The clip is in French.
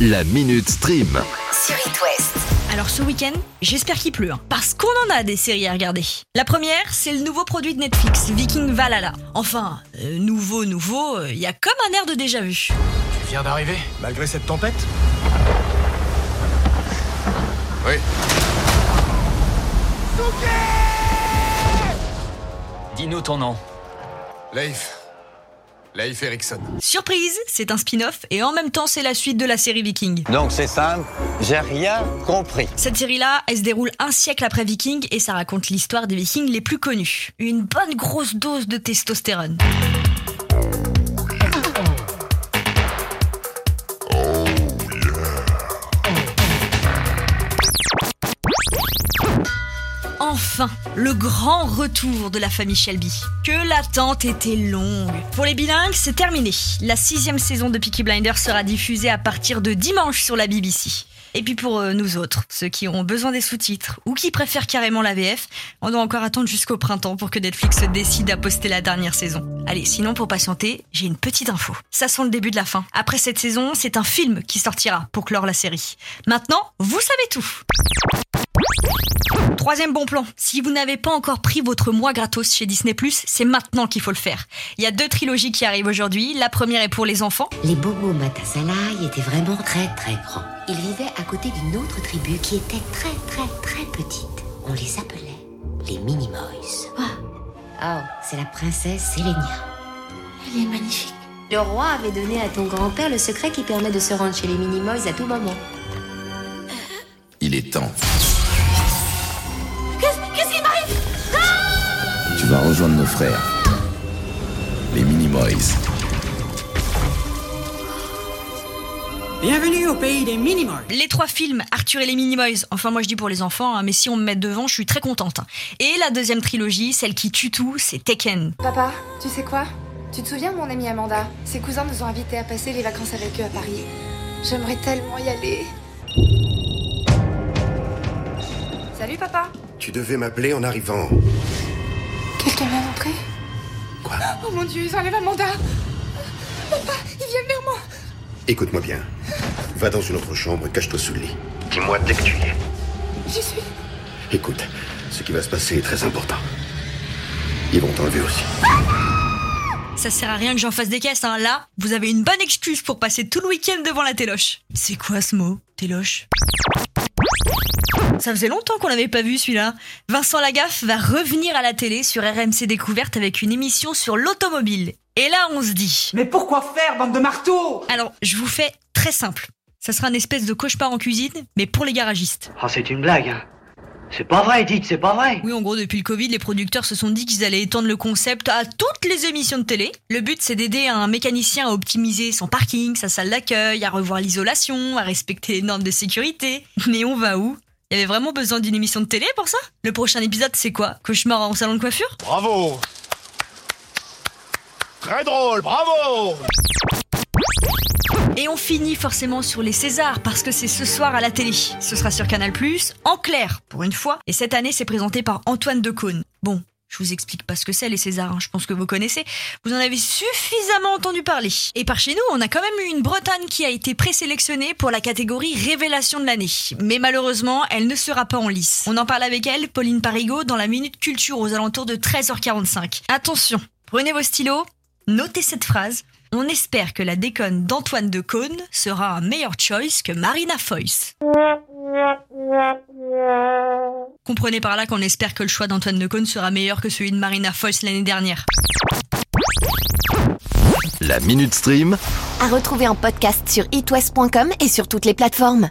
La Minute Stream. sur It West. Alors ce week-end, j'espère qu'il pleut, hein, parce qu'on en a des séries à regarder. La première, c'est le nouveau produit de Netflix, Viking Valhalla. Enfin, euh, nouveau, nouveau, il y a comme un air de déjà vu. Tu viens d'arriver, malgré cette tempête Oui. Dis-nous ton nom. Leif. Leif Erikson. Surprise, c'est un spin-off et en même temps c'est la suite de la série Viking. Donc c'est simple, j'ai rien compris. Cette série-là, elle se déroule un siècle après Viking et ça raconte l'histoire des Vikings les plus connus. Une bonne grosse dose de testostérone. Enfin, le grand retour de la famille Shelby. Que l'attente était longue. Pour les bilingues, c'est terminé. La sixième saison de Peaky Blinders sera diffusée à partir de dimanche sur la BBC. Et puis pour euh, nous autres, ceux qui ont besoin des sous-titres ou qui préfèrent carrément la VF, on doit encore attendre jusqu'au printemps pour que Netflix décide à poster la dernière saison. Allez, sinon pour patienter, j'ai une petite info. Ça sent le début de la fin. Après cette saison, c'est un film qui sortira pour clore la série. Maintenant, vous savez tout. Troisième bon plan, si vous n'avez pas encore pris votre mois gratos chez Disney+, c'est maintenant qu'il faut le faire. Il y a deux trilogies qui arrivent aujourd'hui. La première est pour les enfants. Les Bobo Matasalai étaient vraiment très très grands. Ils vivaient à côté d'une autre tribu qui était très très très petite. On les appelait les Minimoys. Oh, c'est la princesse Sélénia. Elle est magnifique. Le roi avait donné à ton grand-père le secret qui permet de se rendre chez les Minimoys à tout moment. Il est temps. Vas rejoindre nos frères. Les Minimoys. Bienvenue au pays des Minimoys. Les trois films, Arthur et les Minimoys, enfin moi je dis pour les enfants, hein, mais si on me met devant, je suis très contente. Et la deuxième trilogie, celle qui tue tout, c'est Tekken. Papa, tu sais quoi? Tu te souviens de mon amie Amanda? Ses cousins nous ont invités à passer les vacances avec eux à Paris. J'aimerais tellement y aller. Salut papa Tu devais m'appeler en arrivant. Quelqu'un vient d'entrer Quoi Oh mon dieu, ils enlèvent Amanda Papa, ils viennent vers moi Écoute-moi bien. Va dans une autre chambre, cache-toi sous le lit. Dis-moi dès que tu y es. J'y suis. Écoute, ce qui va se passer est très important. Ils vont t'enlever aussi. Ça sert à rien que j'en fasse des caisses, hein. Là, vous avez une bonne excuse pour passer tout le week-end devant la téloche. C'est quoi ce mot, téloche? Ça faisait longtemps qu'on l'avait pas vu celui-là. Vincent Lagaffe va revenir à la télé sur RMC Découverte avec une émission sur l'automobile. Et là, on se dit. Mais pourquoi faire, bande de marteaux? Alors, je vous fais très simple. Ça sera une espèce de cauchemar en cuisine, mais pour les garagistes. Ah, c'est une blague, hein. C'est pas vrai, dites, c'est pas vrai. Oui, en gros, depuis le Covid, les producteurs se sont dit qu'ils allaient étendre le concept à toutes les émissions de télé. Le but, c'est d'aider un mécanicien à optimiser son parking, sa salle d'accueil, à revoir l'isolation, à respecter les normes de sécurité. Mais on va où? Il y avait vraiment besoin d'une émission de télé pour ça? Le prochain épisode, c'est quoi? Cauchemar en salon de coiffure? Bravo Très drôle, bravo Et on finit forcément sur les Césars parce que c'est ce soir à la télé. Ce sera sur Canal+, en clair, pour une fois. Et cette année, c'est présenté par Antoine Decaune. Bon, je vous explique pas ce que c'est les Césars, hein, je pense que vous connaissez. Vous en avez suffisamment entendu parler. Et par chez nous, on a quand même eu une Bretagne qui a été présélectionnée pour la catégorie Révélation de l'année. Mais malheureusement, elle ne sera pas en lice. On en parle avec elle, Pauline Parigot, dans la Minute Culture aux alentours de 13h45. Attention, prenez vos stylos, notez cette phrase. On espère que la déconne d'Antoine Decaune sera un meilleur choice que Marina Foïs. Comprenez par là qu'on espère que le choix d'Antoine Decaune sera meilleur que celui de Marina Foïs l'année dernière. La Minute Stream. À retrouver en podcast sur itwest.com et sur toutes les plateformes.